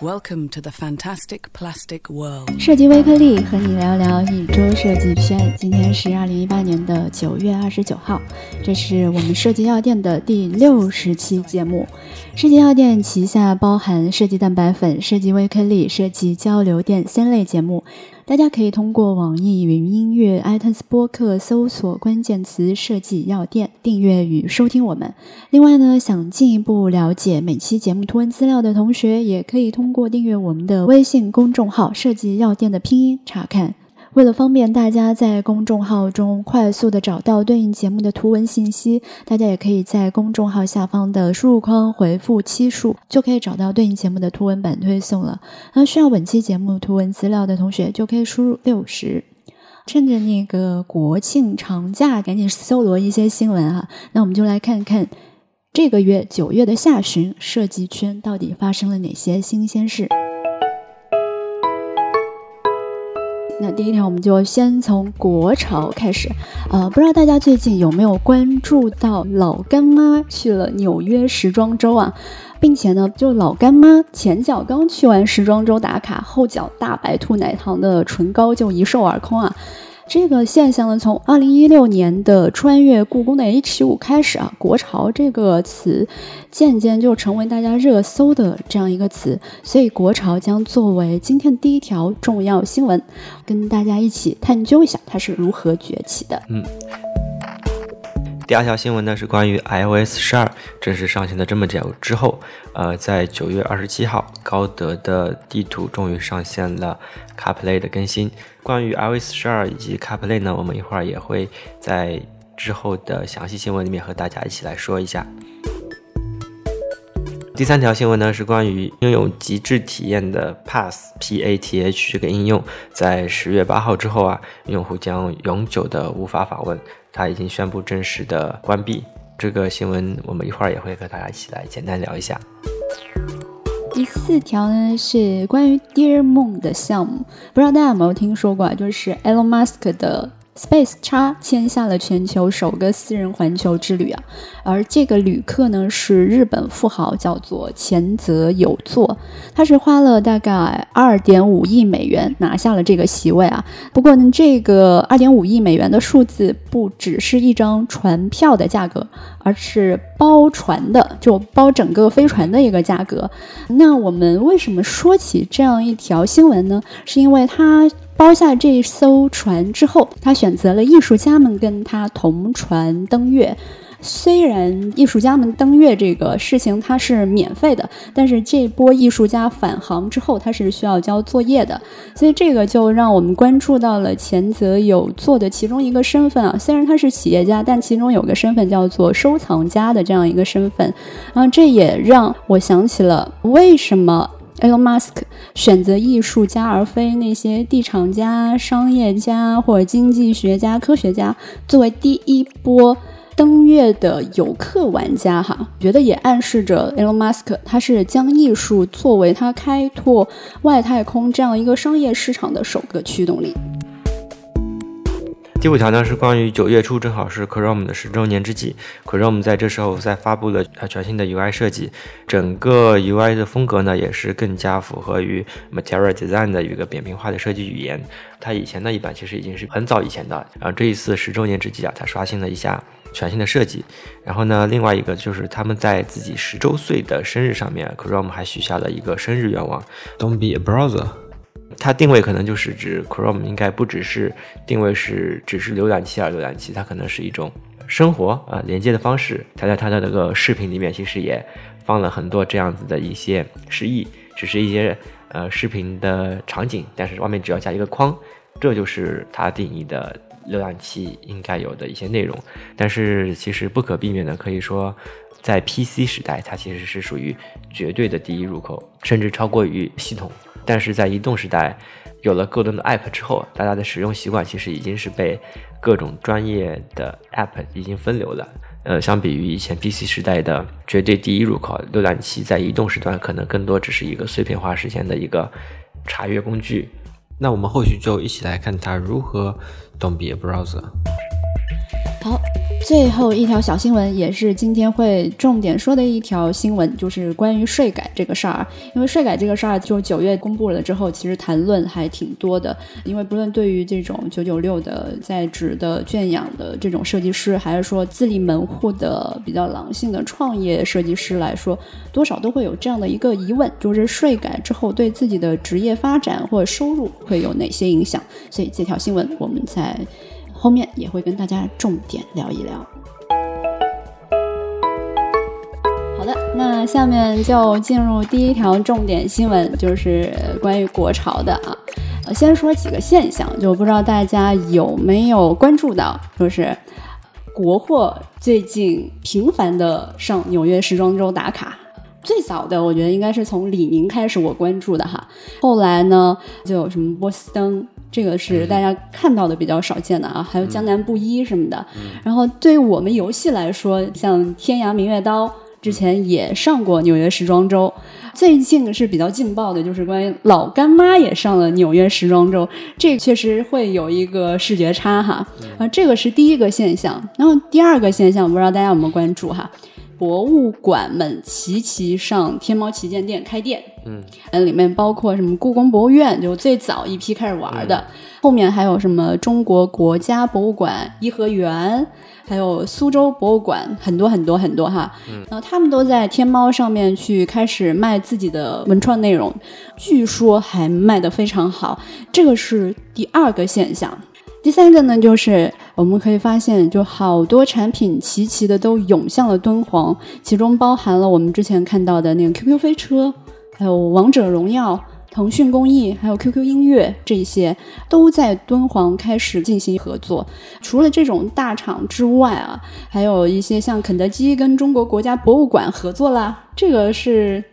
Welcome to the fantastic plastic world。设计微颗粒和你聊聊一周设计篇。今天是二零一八年的九月二十九号，这是我们设计药店的第六十期节目。设计药店旗下包含设计蛋白粉、设计微颗粒、设计交流电三类节目。大家可以通过网易云音乐、iTunes 播客搜索关键词“设计药店”订阅与收听我们。另外呢，想进一步了解每期节目图文资料的同学，也可以通过订阅我们的微信公众号“设计药店”的拼音查看。为了方便大家在公众号中快速的找到对应节目的图文信息，大家也可以在公众号下方的输入框回复期数，就可以找到对应节目的图文版推送了。那需要本期节目图文资料的同学，就可以输入六十。趁着那个国庆长假，赶紧搜罗一些新闻啊！那我们就来看看这个月九月的下旬，设计圈到底发生了哪些新鲜事。那第一条，我们就先从国潮开始。呃，不知道大家最近有没有关注到老干妈去了纽约时装周啊？并且呢，就老干妈前脚刚去完时装周打卡，后脚大白兔奶糖的唇膏就一售而空啊。这个现象呢，从二零一六年的穿越故宫的 H 五开始啊，国潮这个词渐渐就成为大家热搜的这样一个词，所以国潮将作为今天第一条重要新闻，跟大家一起探究一下它是如何崛起的。嗯。第二条新闻呢是关于 iOS 十二正式上线的这么久之后，呃，在九月二十七号，高德的地图终于上线了 CarPlay 的更新。关于 iOS 十二以及 CarPlay 呢，我们一会儿也会在之后的详细新闻里面和大家一起来说一下。第三条新闻呢是关于拥有极致体验的 Path P A T H 这个应用，在十月八号之后啊，用户将永久的无法访问。它已经宣布正式的关闭。这个新闻我们一会儿也会和大家一起来简单聊一下。第四条呢是关于 Dear Moon 的项目，不知道大家有没有听说过？就是 Elon Musk 的。Space X 签下了全球首个私人环球之旅啊，而这个旅客呢是日本富豪，叫做前泽有作，他是花了大概二点五亿美元拿下了这个席位啊。不过呢，这个二点五亿美元的数字不只是一张船票的价格，而是包船的，就包整个飞船的一个价格。那我们为什么说起这样一条新闻呢？是因为它。包下这艘船之后，他选择了艺术家们跟他同船登月。虽然艺术家们登月这个事情它是免费的，但是这波艺术家返航之后，他是需要交作业的。所以这个就让我们关注到了前泽有作的其中一个身份啊。虽然他是企业家，但其中有个身份叫做收藏家的这样一个身份。然后这也让我想起了为什么。Elon Musk 选择艺术家而非那些地产家、商业家或者经济学家、科学家作为第一波登月的游客玩家，哈，觉得也暗示着 Elon Musk 他是将艺术作为他开拓外太空这样一个商业市场的首个驱动力。第五条呢是关于九月初，正好是 Chrome 的十周年之际，Chrome 在这时候在发布了呃全新的 UI 设计，整个 UI 的风格呢也是更加符合于 Material Design 的一个扁平化的设计语言。它以前的一版其实已经是很早以前的，然后这一次十周年之际啊，它刷新了一下全新的设计。然后呢，另外一个就是他们在自己十周岁的生日上面，Chrome 还许下了一个生日愿望：Don't be a browser。它定位可能就是指 Chrome，应该不只是定位是只是浏览器啊，浏览器，它可能是一种生活啊连接的方式。它在它的那个视频里面其实也放了很多这样子的一些示意，只是一些呃视频的场景，但是外面只要加一个框，这就是它定义的浏览器应该有的一些内容。但是其实不可避免的，可以说在 PC 时代，它其实是属于绝对的第一入口，甚至超过于系统。但是在移动时代，有了各种的 App 之后，大家的使用习惯其实已经是被各种专业的 App 已经分流了。呃，相比于以前 PC 时代的绝对第一入口，浏览器在移动时段可能更多只是一个碎片化实现的一个查阅工具。那我们后续就一起来看它如何 Don't be a browser。好。最后一条小新闻，也是今天会重点说的一条新闻，就是关于税改这个事儿。因为税改这个事儿，就九月公布了之后，其实谈论还挺多的。因为不论对于这种九九六的在职的圈养的这种设计师，还是说自立门户的比较狼性的创业设计师来说，多少都会有这样的一个疑问，就是税改之后对自己的职业发展或收入会有哪些影响？所以这条新闻我们在。后面也会跟大家重点聊一聊。好的，那下面就进入第一条重点新闻，就是关于国潮的啊。先说几个现象，就不知道大家有没有关注到，就是国货最近频繁的上纽约时装周打卡。最早的我觉得应该是从李宁开始我关注的哈，后来呢就有什么波司登。这个是大家看到的比较少见的啊，还有江南布衣什么的。然后对于我们游戏来说，像天涯明月刀之前也上过纽约时装周。最近是比较劲爆的，就是关于老干妈也上了纽约时装周，这确实会有一个视觉差哈。啊，这个是第一个现象。然后第二个现象，不知道大家有没有关注哈？博物馆们齐齐上天猫旗舰店开店，嗯，里面包括什么故宫博物院，就最早一批开始玩的，后面还有什么中国国家博物馆、颐和园，还有苏州博物馆，很多很多很多哈，然后他们都在天猫上面去开始卖自己的文创内容，据说还卖得非常好，这个是第二个现象。第三个呢，就是我们可以发现，就好多产品齐齐的都涌向了敦煌，其中包含了我们之前看到的那个 QQ 飞车，还有王者荣耀、腾讯公益，还有 QQ 音乐，这些都在敦煌开始进行合作。除了这种大厂之外啊，还有一些像肯德基跟中国国家博物馆合作啦，这个是。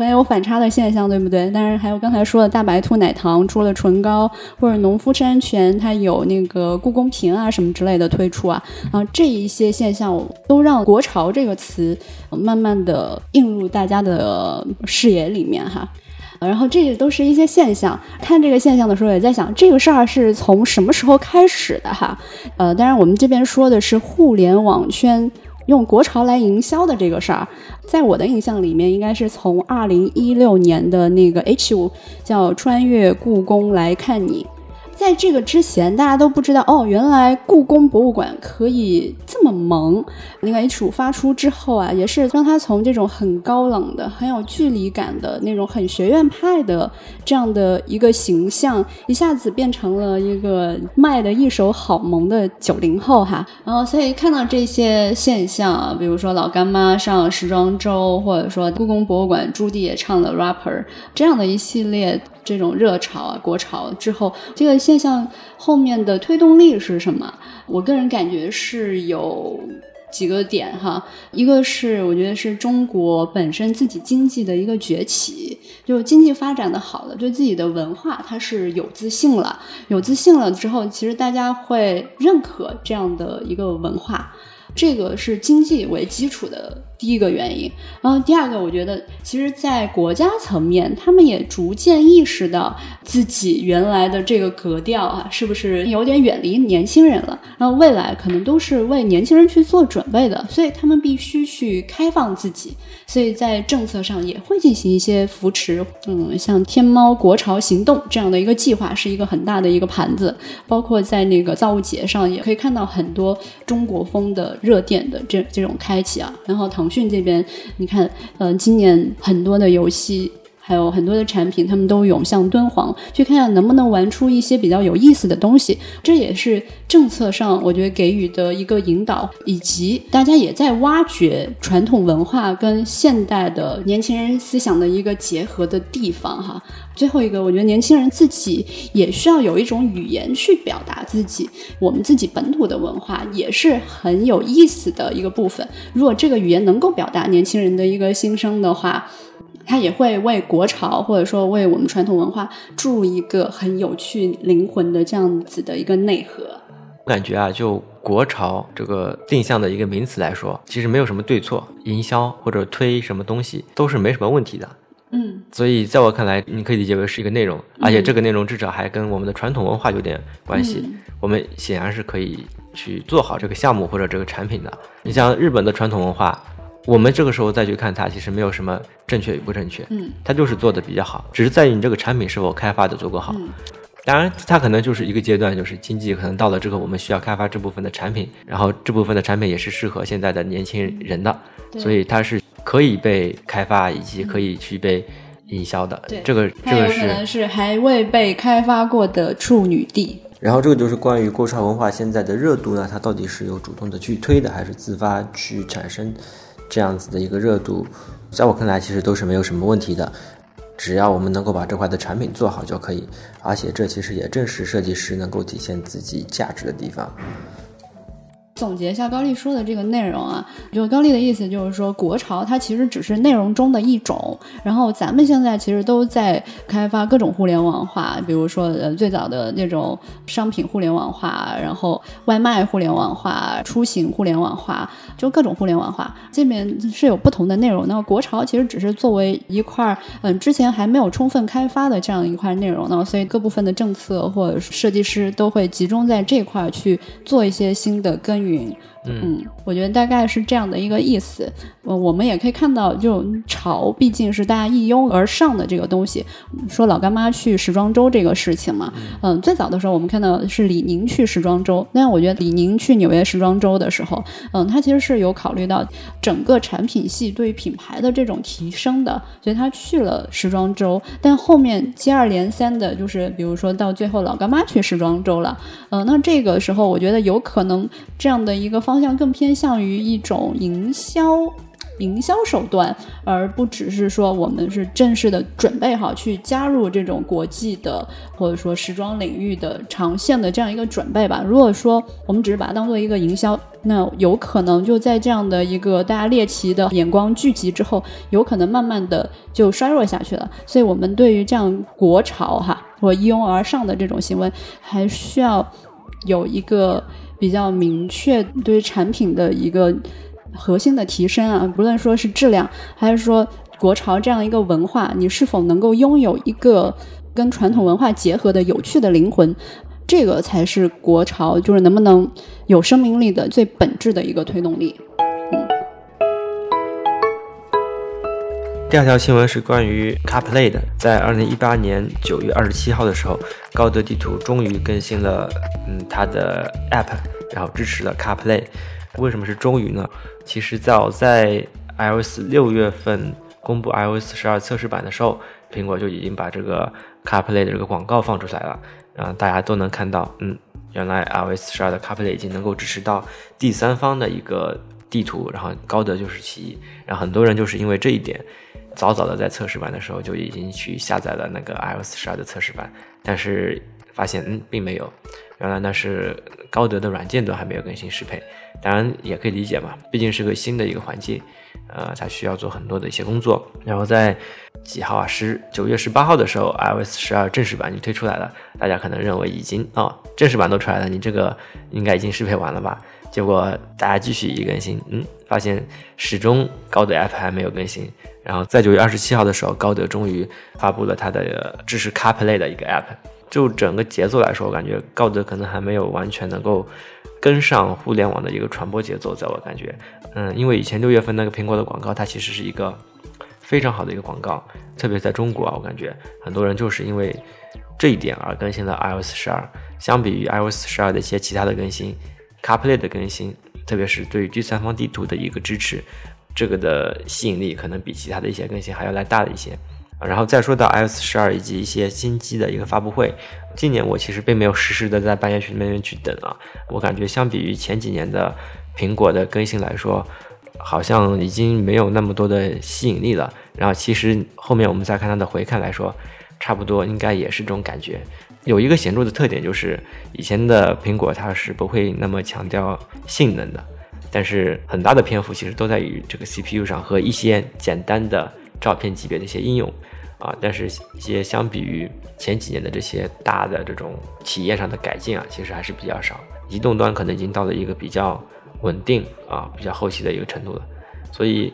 很有反差的现象，对不对？但是还有刚才说的大白兔奶糖出了唇膏，或者农夫山泉它有那个故宫瓶啊什么之类的推出啊，啊，这一些现象都让“国潮”这个词慢慢的映入大家的视野里面哈。然后这些都是一些现象，看这个现象的时候也在想，这个事儿是从什么时候开始的哈？呃，当然我们这边说的是互联网圈。用国潮来营销的这个事儿，在我的印象里面，应该是从二零一六年的那个 H 五叫《穿越故宫来看你》。在这个之前，大家都不知道哦，原来故宫博物馆可以这么萌。那个 H 五发出之后啊，也是让他从这种很高冷的、很有距离感的那种很学院派的这样的一个形象，一下子变成了一个卖的一手好萌的九零后哈。然后，所以看到这些现象啊，比如说老干妈上时装周，或者说故宫博物馆朱棣也唱了 rapper 这样的一系列。这种热潮啊，国潮之后，这个现象后面的推动力是什么？我个人感觉是有几个点哈，一个是我觉得是中国本身自己经济的一个崛起，就经济发展的好了，对自己的文化它是有自信了，有自信了之后，其实大家会认可这样的一个文化。这个是经济为基础的第一个原因，然后第二个，我觉得其实，在国家层面，他们也逐渐意识到自己原来的这个格调啊，是不是有点远离年轻人了？然后未来可能都是为年轻人去做准备的，所以他们必须去开放自己，所以在政策上也会进行一些扶持。嗯，像天猫国潮行动这样的一个计划，是一个很大的一个盘子，包括在那个造物节上也可以看到很多中国风的。热点的这这种开启啊，然后腾讯这边，你看，嗯，今年很多的游戏。还有很多的产品，他们都涌向敦煌，去看看能不能玩出一些比较有意思的东西。这也是政策上我觉得给予的一个引导，以及大家也在挖掘传统文化跟现代的年轻人思想的一个结合的地方哈。最后一个，我觉得年轻人自己也需要有一种语言去表达自己，我们自己本土的文化也是很有意思的一个部分。如果这个语言能够表达年轻人的一个心声的话。它也会为国潮或者说为我们传统文化注入一个很有趣灵魂的这样子的一个内核。我感觉啊，就国潮这个定向的一个名词来说，其实没有什么对错，营销或者推什么东西都是没什么问题的。嗯所以在我看来，你可以理解为是一个内容，而且这个内容至少还跟我们的传统文化有点关系。嗯我们显然是可以去做好这个项目或者这个产品的。你像日本的传统文化，我们这个时候再去看它，其实没有什么正确与不正确，嗯它就是做的比较好，只是在于你这个产品是否开发的足够好。嗯当然，它可能就是一个阶段，就是经济可能到了这个我们需要开发这部分的产品，然后这部分的产品也是适合现在的年轻人的，对所以它是可以被开发以及可以去被营销的。对这个这个是能是还未被开发过的处女地。然后这个就是关于锅烧文化现在的热度呢，它到底是有主动的去推的，还是自发去产生这样子的一个热度？在我看来，其实都是没有什么问题的，只要我们能够把这块的产品做好就可以。而且这其实也正是设计师能够体现自己价值的地方。总结一下高丽说的这个内容啊，就高丽的意思就是说，国潮它其实只是内容中的一种。然后咱们现在其实都在开发各种互联网化，比如说呃最早的那种商品互联网化，然后外卖互联网化、出行互联网化，就各种互联网化。这边是有不同的内容。那国潮其实只是作为一块嗯之前还没有充分开发的这样一块内容呢，所以各部分的政策或者设计师都会集中在这块去做一些新的耕耘。嗯，我觉得大概是这样的一个意思。呃，我们也可以看到，就潮毕竟是大家一拥而上的这个东西。说老干妈去时装周这个事情嘛，嗯，最早的时候我们看到是李宁去时装周，但我觉得李宁去纽约时装周的时候，嗯，他其实是有考虑到整个产品系对于品牌的这种提升的，所以他去了时装周。但后面接二连三的，就是比如说到最后老干妈去时装周了，嗯、那这个时候我觉得有可能这样的一个方向更偏向于一种营销。营销手段，而不只是说我们是正式的准备好去加入这种国际的或者说时装领域的长线的这样一个准备吧。如果说我们只是把它当做一个营销，那有可能就在这样的一个大家猎奇的眼光聚集之后，有可能慢慢的就衰弱下去了。所以我们对于这样国潮哈或一拥而上的这种行为，还需要有一个比较明确对产品的一个核心的提升啊，不论说是质量，还是说国潮这样一个文化，你是否能够拥有一个跟传统文化结合的有趣的灵魂，这个才是国潮就是能不能有生命力的最本质的一个推动力。第二条新闻是关于 CarPlay 的，在二零一八年九月二十七号的时候，高德地图终于更新了嗯它的 App，然后支持了 CarPlay。为什么是终于呢？其实早在 iOS 六月份公布 iOS 十二测试版的时候，苹果就已经把这个 CarPlay 的这个广告放出来了，然后大家都能看到，嗯，原来 iOS 十二的 CarPlay 已经能够支持到第三方的一个地图，然后高德就是其一，然后很多人就是因为这一点。早早的在测试版的时候就已经去下载了那个 iOS 十二的测试版，但是发现嗯并没有，原来那是高德的软件都还没有更新适配。当然也可以理解嘛，毕竟是个新的一个环境，呃，它需要做很多的一些工作。然后在几号啊？十九月十八号的时候，iOS 十二正式版就推出来了，大家可能认为已经哦正式版都出来了，你这个应该已经适配完了吧？结果大家继续一更新，嗯，发现始终高德 App 还没有更新。然后在九月二十七号的时候，高德终于发布了它的支持 CarPlay 的一个 App。就整个节奏来说，我感觉高德可能还没有完全能够跟上互联网的一个传播节奏，在我感觉，嗯，因为以前六月份那个苹果的广告，它其实是一个非常好的一个广告，特别在中国啊，我感觉很多人就是因为这一点而更新了 iOS 十二。相比于 iOS 十二的一些其他的更新，CarPlay 的更新，特别是对于第三方地图的一个支持，这个的吸引力可能比其他的一些更新还要来大的一些。然后再说到 iOS 十二以及一些新机的一个发布会，今年我其实并没有实时的在半夜群那边去等啊，我感觉相比于前几年的苹果的更新来说，好像已经没有那么多的吸引力了。然后其实后面我们再看它的回看来说，差不多应该也是这种感觉。有一个显著的特点就是，以前的苹果它是不会那么强调性能的，但是很大的篇幅其实都在于这个 CPU 上和一些简单的照片级别的一些应用啊。但是一些相比于前几年的这些大的这种体验上的改进啊，其实还是比较少。移动端可能已经到了一个比较稳定啊、比较后期的一个程度了。所以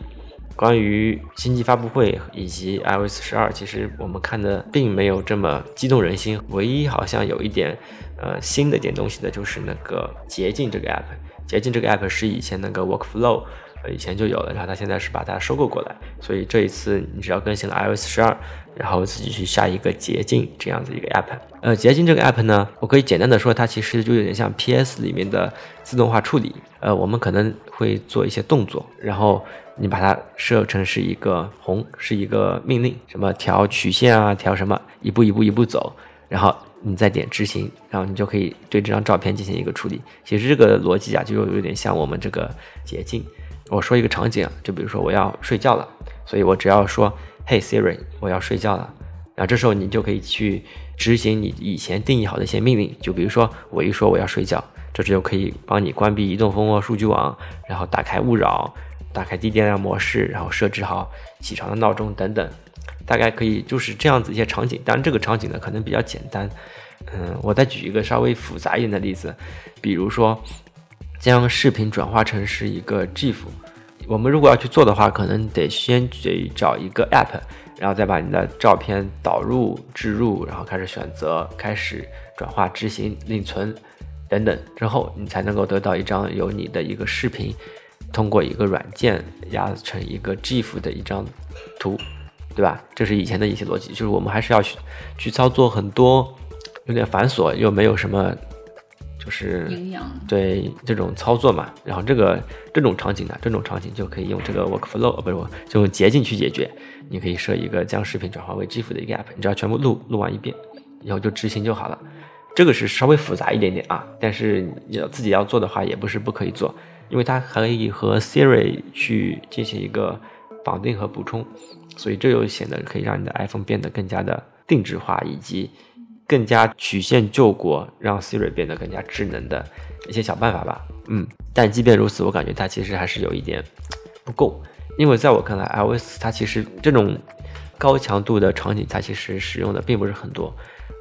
关于新机发布会以及 iOS 十二，其实我们看的并没有这么激动人心。唯一好像有一点呃新的一点东西的，就是那个捷径这个 app。捷径这个 app 是以前那个 Workflow 呃。以前就有了，然后它现在是把它收购过来，所以这一次你只要更新了 iOS 十二，然后自己去下一个捷径这样子一个 app。呃，捷径这个 app 呢，我可以简单的说，它其实就有点像 PS 里面的自动化处理。呃，我们可能会做一些动作，然后你把它设成是一个红，是一个命令，什么调曲线啊，调什么，一步一步一步走，然后你再点执行，然后你就可以对这张照片进行一个处理。其实这个逻辑啊，就有点像我们这个捷径。我说一个场景，就比如说我要睡觉了，所以我只要说，Hey Siri，我要睡觉了，然后这时候你就可以去执行你以前定义好的一些命令，就比如说我一说我要睡觉，这时就可以帮你关闭移动蜂窝数据网，然后打开勿扰，打开低电量模式，然后设置好起床的闹钟等等，大概可以就是这样子一些场景。当然这个场景呢可能比较简单，嗯，我再举一个稍微复杂一点的例子，比如说。将视频转化成是一个 GIF，我们如果要去做的话，可能得先得找一个 App，然后再把你的照片导入、置入，然后开始选择、开始转化、执行、另存等等，之后你才能够得到一张有你的一个视频，通过一个软件压成一个 GIF 的一张图，对吧？这是以前的一些逻辑，就是我们还是要去去操作很多有点繁琐又没有什么。就是营养对这种操作嘛，然后这个这种场景呢，这种场景就可以用这个 workflow，不是我就用捷径去解决。你可以设一个将视频转化为 GIF 的一个 app，你只要全部录录完一遍，以后就执行就好了。这个是稍微复杂一点点啊，但是要自己要做的话也不是不可以做，因为它可以和 Siri 去进行一个绑定和补充，所以这又显得可以让你的 iPhone 变得更加的定制化以及。更加曲线救国，让 Siri 变得更加智能的一些小办法吧。嗯，但即便如此，我感觉它其实还是有一点不够，因为在我看来，iOS 它其实这种高强度的场景，它其实使用的并不是很多。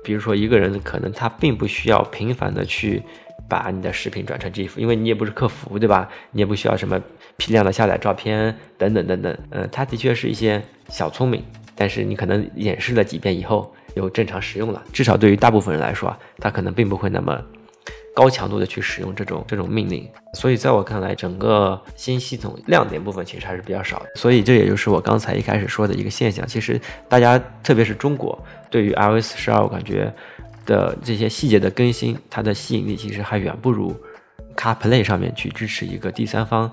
比如说，一个人可能他并不需要频繁的去把你的视频转成 GIF，因为你也不是客服，对吧？你也不需要什么批量的下载照片等等等等。嗯，它的确是一些小聪明，但是你可能演示了几遍以后。又正常使用了，至少对于大部分人来说啊，他可能并不会那么高强度的去使用这种这种命令。所以在我看来，整个新系统亮点部分其实还是比较少的。所以这也就是我刚才一开始说的一个现象。其实大家，特别是中国，对于 iOS 十二，我感觉的这些细节的更新，它的吸引力其实还远不如 CarPlay 上面去支持一个第三方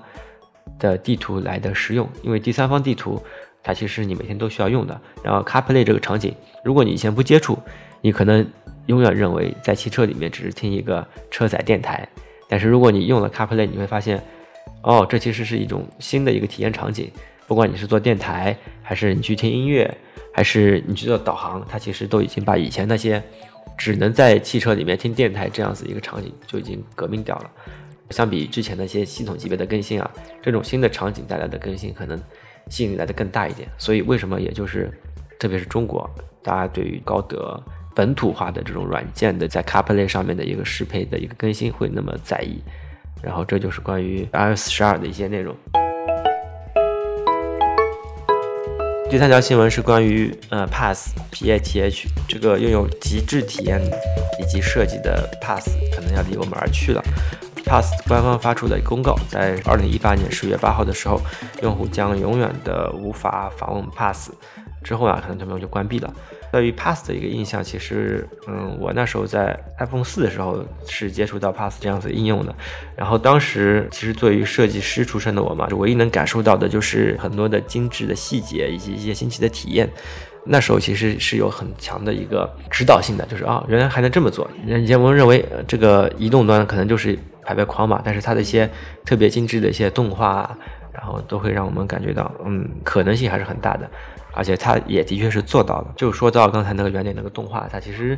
的地图来的实用。因为第三方地图。它其实你每天都需要用的。然后 CarPlay 这个场景，如果你以前不接触，你可能永远认为在汽车里面只是听一个车载电台。但是如果你用了 CarPlay，你会发现，哦，这其实是一种新的一个体验场景。不管你是做电台，还是你去听音乐，还是你去做导航，它其实都已经把以前那些只能在汽车里面听电台这样子一个场景就已经革命掉了。相比之前那些系统级别的更新啊，这种新的场景带来的更新可能。吸引力来的更大一点，所以为什么也就是，特别是中国，大家对于高德本土化的这种软件的在 CarPlay 上面的一个适配的一个更新会那么在意，然后这就是关于 iOS 十二的一些内容。第三条新闻是关于呃 Pass P A T H 这个拥有极致体验以及设计的 Pass 可能要离我们而去了。Pass 官方发出的公告，在二零一八年十月八号的时候，用户将永远的无法访问 Pass。之后啊，可能他们就关闭了。对于 Pass 的一个印象，其实，嗯，我那时候在 iPhone 四的时候是接触到 Pass 这样子应用的。然后当时其实作为设计师出身的我嘛，唯一能感受到的就是很多的精致的细节以及一些新奇的体验。那时候其实是有很强的一个指导性的，就是啊，原来还能这么做。以前我们认为这个移动端可能就是排排框嘛，但是它的一些特别精致的一些动画，然后都会让我们感觉到，嗯，可能性还是很大的。而且它也的确是做到了。就说到刚才那个原点那个动画，它其实。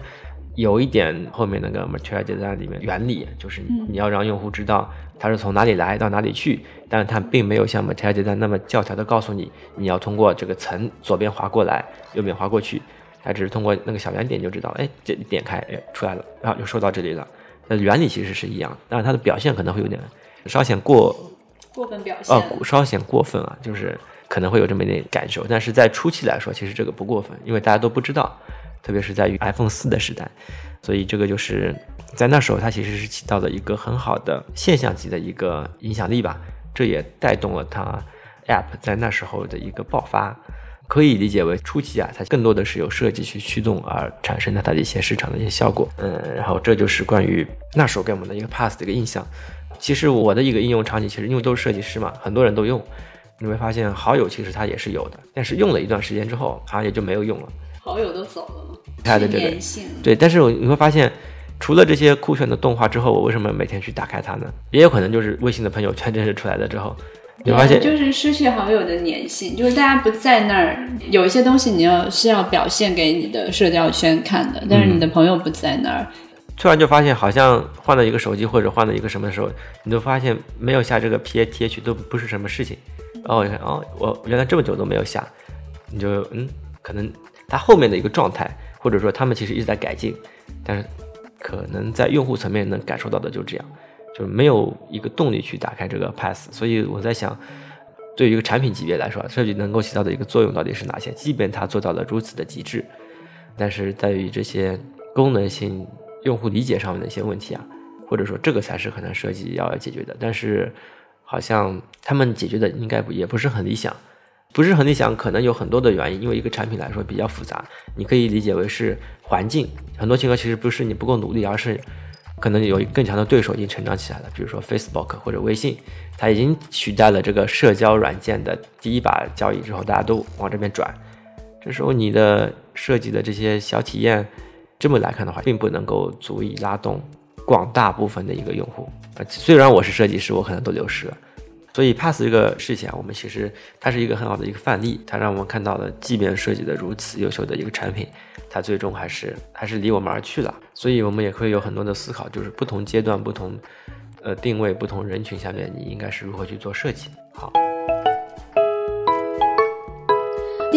有一点后面那个 Material Design 里面原理，就是你要让用户知道它是从哪里来到哪里去，但是它并没有像 Material Design 那么教条的告诉你，你要通过这个层左边滑过来，右边滑过去，它只是通过那个小圆点就知道，哎，这点开，哎，出来了，然后就收到这里了。那原理其实是一样，但是它的表现可能会有点稍显过过分表现，哦，稍显过分啊，就是。可能会有这么一点感受。但是在初期来说，其实这个不过分，因为大家都不知道，特别是在于 iPhone 四的时代，所以这个就是在那时候它其实是起到了一个很好的现象级的一个影响力吧。这也带动了它 App 在那时候的一个爆发。可以理解为初期啊，它更多的是由设计去驱动而产生的它的一些市场的一些效果。嗯，然后这就是关于那时候给我们的一个 Pass 的一个印象。其实我的一个应用场景，其实因为都是设计师嘛，很多人都用。你会发现好友其实它也是有的，但是用了一段时间之后，好像也就没有用了。好友都走了吗？对对对对，但是我你会发现，除了这些酷炫的动画之后，我为什么每天去打开它呢？也有可能就是微信的朋友圈正式出来了之后。你发现就是失去好友的粘性，就是大家不在那儿，有一些东西你要是要表现给你的社交圈看的，但是你的朋友不在那儿，突然就发现好像换了一个手机或者换了一个什么的时候，你就发现没有下这个 P A T H 都不是什么事情。然后我一看，哦，我原来这么久都没有下，你就嗯，可能它后面的一个状态，或者说他们其实一直在改进，但是可能在用户层面能感受到的就这样。就是没有一个动力去打开这个 Pass，所以我在想，对于一个产品级别来说，设计能够起到的一个作用到底是哪些？即便它做到了如此的极致，但是在于这些功能性、用户理解上面的一些问题啊，或者说这个才是可能设计要解决的。但是好像他们解决的应该也不是很理想，不是很理想，可能有很多的原因。因为一个产品来说比较复杂，你可以理解为是环境，很多情况其实不是你不够努力，而是。可能有更强的对手已经成长起来了，比如说 Facebook 或者微信，它已经取代了这个社交软件的第一把交椅之后，大家都往这边转。这时候你的设计的这些小体验，这么来看的话，并不能够足以拉动广大部分的一个用户。虽然我是设计师，我可能都流失了。所以 Pass 这个事情啊，我们其实它是一个很好的一个范例，它让我们看到了，即便设计的如此优秀的一个产品，它最终还是还是离我们而去了。所以我们也会有很多的思考，就是不同阶段、不同呃定位、不同人群下面，你应该是如何去做设计。好。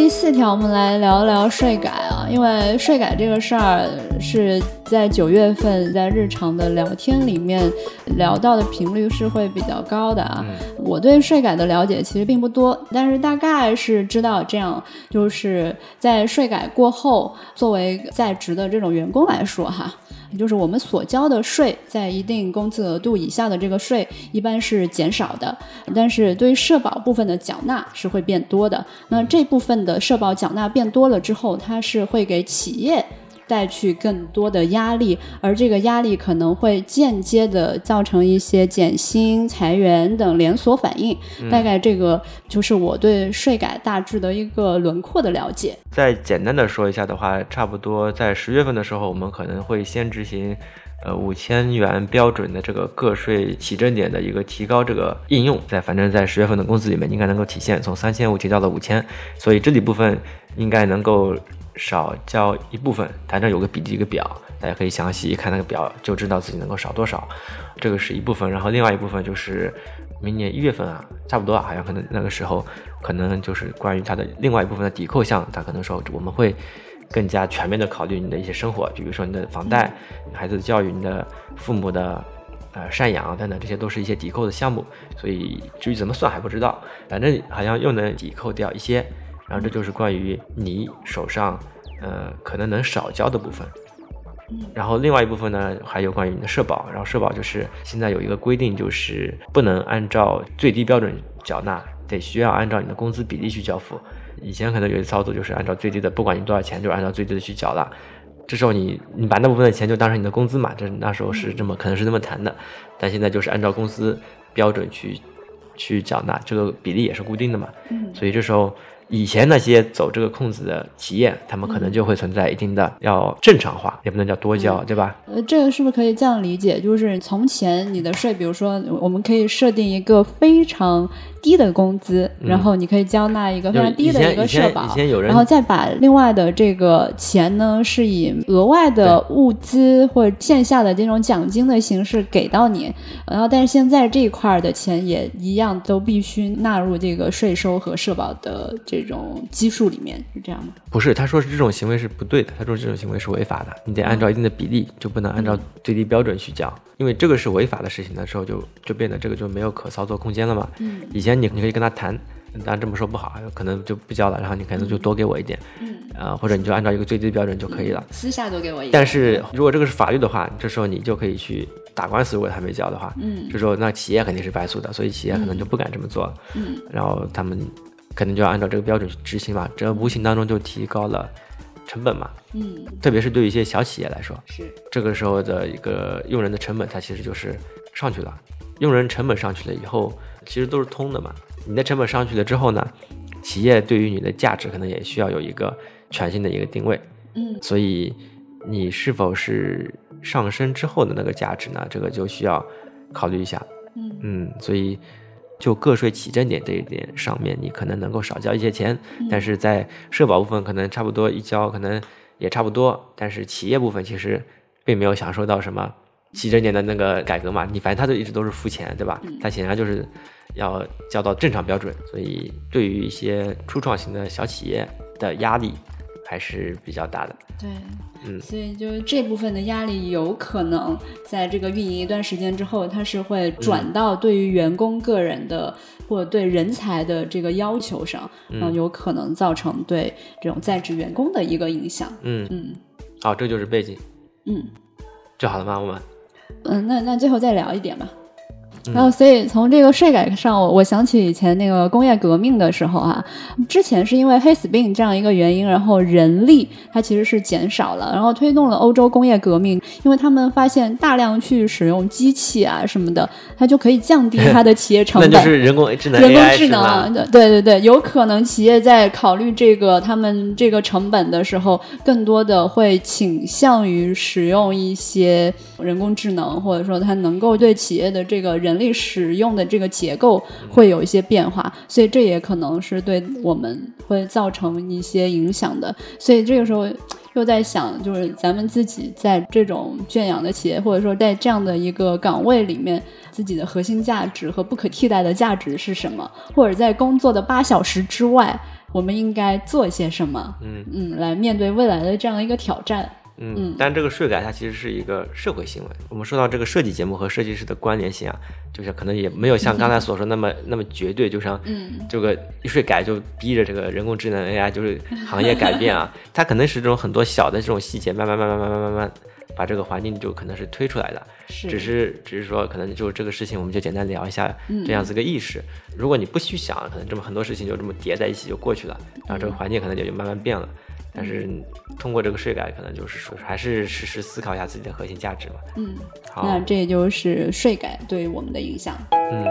第四条，我们来聊聊税改啊，因为税改这个事儿是在九月份在日常的聊天里面聊到的频率是会比较高的啊。我对税改的了解其实并不多，但是大概是知道这样，就是在税改过后，作为在职的这种员工来说哈。也就是我们所交的税，在一定工资额度以下的这个税，一般是减少的。但是对于社保部分的缴纳是会变多的。那这部分的社保缴纳变多了之后，它是会给企业。带去更多的压力，而这个压力可能会间接的造成一些减薪、裁员等连锁反应。大概这个就是我对税改大致的一个轮廓的了解。再简单的说一下的话，差不多在十月份的时候，我们可能会先执行，呃五千元标准的这个个税起征点的一个提高这个应用，在反正在十月份的工资里面应该能够体现，从三千五提到了五千，所以这里部分应该能够。少交一部分，反正有个笔记一个表，大家可以详细一看那个表，就知道自己能够少多少。这个是一部分，然后另外一部分就是明年一月份啊，差不多啊，好像可能那个时候可能就是关于它的另外一部分的抵扣项，它可能说我们会更加全面的考虑你的一些生活，比如说你的房贷、孩子的教育、你的父母的呃赡养等等，这些都是一些抵扣的项目。所以至于怎么算还不知道，反正好像又能抵扣掉一些。然后这就是关于你手上，呃，可能能少交的部分。然后另外一部分呢，还有关于你的社保。然后社保就是现在有一个规定，就是不能按照最低标准缴纳，得需要按照你的工资比例去交付。以前可能有些操作就是按照最低的，不管你多少钱，就按照最低的去缴了。这时候你你把那部分的钱就当成你的工资嘛，这那时候是这么可能是这么谈的。但现在就是按照公司标准去去缴纳，这个比例也是固定的嘛。所以这时候。以前那些走这个空子的企业，他们可能就会存在一定的要正常化，也不能叫多交，对吧？呃，这个是不是可以这样理解？就是从前你的税，比如说，我们可以设定一个非常。低的工资，然后你可以交纳一个非常低的一个社保，然后再把另外的这个钱呢，是以额外的物资或者线下的这种奖金的形式给到你。然后，但是现在这一块的钱也一样，都必须纳入这个税收和社保的这种基数里面，是这样吗？不是，他说是这种行为是不对的，他说这种行为是违法的，你得按照一定的比例，就不能按照最低标准去交，因为这个是违法的事情的时候，就就变得这个就没有可操作空间了嘛。嗯，以前。你你可以跟他谈，当然这么说不好，可能就不交了，然后你可能就多给我一点，嗯，啊、或者你就按照一个最低标准就可以了。私下多给我一点。但是如果这个是法律的话，这时候你就可以去打官司，如果他没交的话，嗯这时候那企业肯定是败诉的，所以企业可能就不敢这么做，嗯然后他们可能就要按照这个标准去执行嘛，这无形当中就提高了成本嘛，嗯，特别是对于一些小企业来说，是，这个时候的一个用人的成本，它其实就是上去了。用人成本上去了以后，其实都是通的嘛。你的成本上去了之后呢，企业对于你的价值可能也需要有一个全新的一个定位。嗯所以你是否是上升之后的那个价值呢？这个就需要考虑一下。嗯嗯，所以就个税起征点这一点上面，你可能能够少交一些钱，但是在社保部分可能差不多一交，可能也差不多，但是企业部分其实并没有享受到什么起征点的那个改革嘛，你反正他都一直都是付钱，对吧？他显然就是要交到正常标准，所以对于一些初创型的小企业的压力还是比较大的。对，嗯所以就是这部分的压力有可能在这个运营一段时间之后，它是会转到对于员工个人的、或者对人才的这个要求上，然后有可能造成对这种在职员工的一个影响。嗯，嗯好，这就是背景嗯就好了吗？我们嗯，那那最后再聊一点吧。嗯然后，所以从这个税改上，我我想起以前那个工业革命的时候啊，之前是因为黑死病这样一个原因，然后人力它其实是减少了，然后推动了欧洲工业革命，因为他们发现大量去使用机器啊什么的，它就可以降低它的企业成那本。就是人工智能人工智能对对对，有可能企业在考虑这个他们这个成本的时候，更多的会倾向于使用一些人工智能，或者说它能够对企业的这个人力使用的这个结构会有一些变化，所以这也可能是对我们会造成一些影响的。所以这个时候又在想，就是咱们自己在这种圈养的企业，或者说在这样的一个岗位里面，自己的核心价值和不可替代的价值是什么？或者在工作的八小时之外，我们应该做一些什么？嗯嗯，来面对未来的这样一个挑战。嗯，但这个税改它其实是一个社会行为。我们说到这个设计节目和设计师的关联性啊，就是可能也没有像刚才所说那么那么绝对，就像嗯这个一税改就逼着这个人工智能 AI 就是行业改变啊，它可能是这种很多小的这种细节，慢慢慢慢慢慢慢慢把这个环境就可能是推出来的。是只是只是说，可能就这个事情，我们就简单聊一下嗯这样子个意识。如果你不去想，可能这么很多事情就这么叠在一起就过去了，然后这个环境可能也就慢慢变了。但是通过这个税改，可能就是说，还是实时思考一下自己的核心价值吧。嗯，好，那这就是税改对我们的影响。嗯，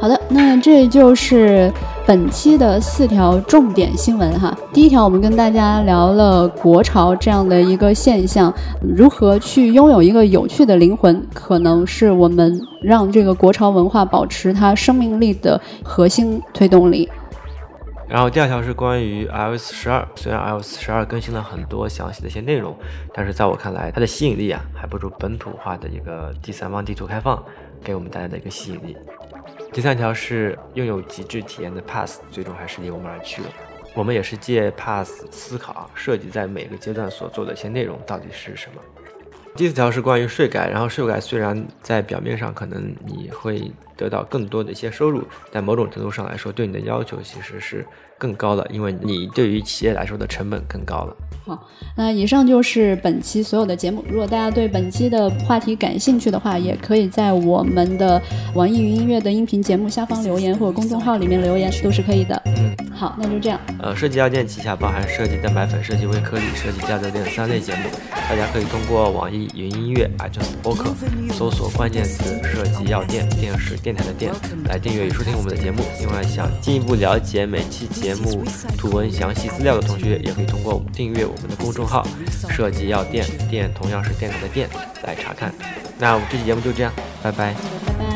好的，那这就是本期的四条重点新闻哈。第一条，我们跟大家聊了国潮这样的一个现象，如何去拥有一个有趣的灵魂，可能是我们让这个国潮文化保持它生命力的核心推动力。然后第二条是关于 iOS 十二，虽然 iOS 十二更新了很多详细的一些内容，但是在我看来，它的吸引力啊，还不如本土化的一个第三方地图开放给我们带来的一个吸引力。第三条是拥有极致体验的 Pass，最终还是离我们而去了。我们也是借 Pass 思考啊，设计在每个阶段所做的一些内容到底是什么。第四条是关于税改，然后税改虽然在表面上可能你会得到更多的一些收入，但某种程度上来说，对你的要求其实是更高了，因为你对于企业来说的成本更高了。好，那以上就是本期所有的节目。如果大家对本期的话题感兴趣的话，也可以在我们的网易云音乐的音频节目下方留言，或者公众号里面留言，都是可以的。嗯，好，那就这样。呃，设计药店旗下包含设计蛋白粉、设计微颗粒、设计加热垫三类节目，大家可以通过网易云音乐、iTunes 播客搜索关键词“设计药店”，电视电台的电，来订阅与收听我们的节目。另外，想进一步了解每期节节目图文详细资料的同学，也可以通过订阅我们的公众号“设计药店”，店同样是电台的店来查看。那我们这期节目就这样，拜拜。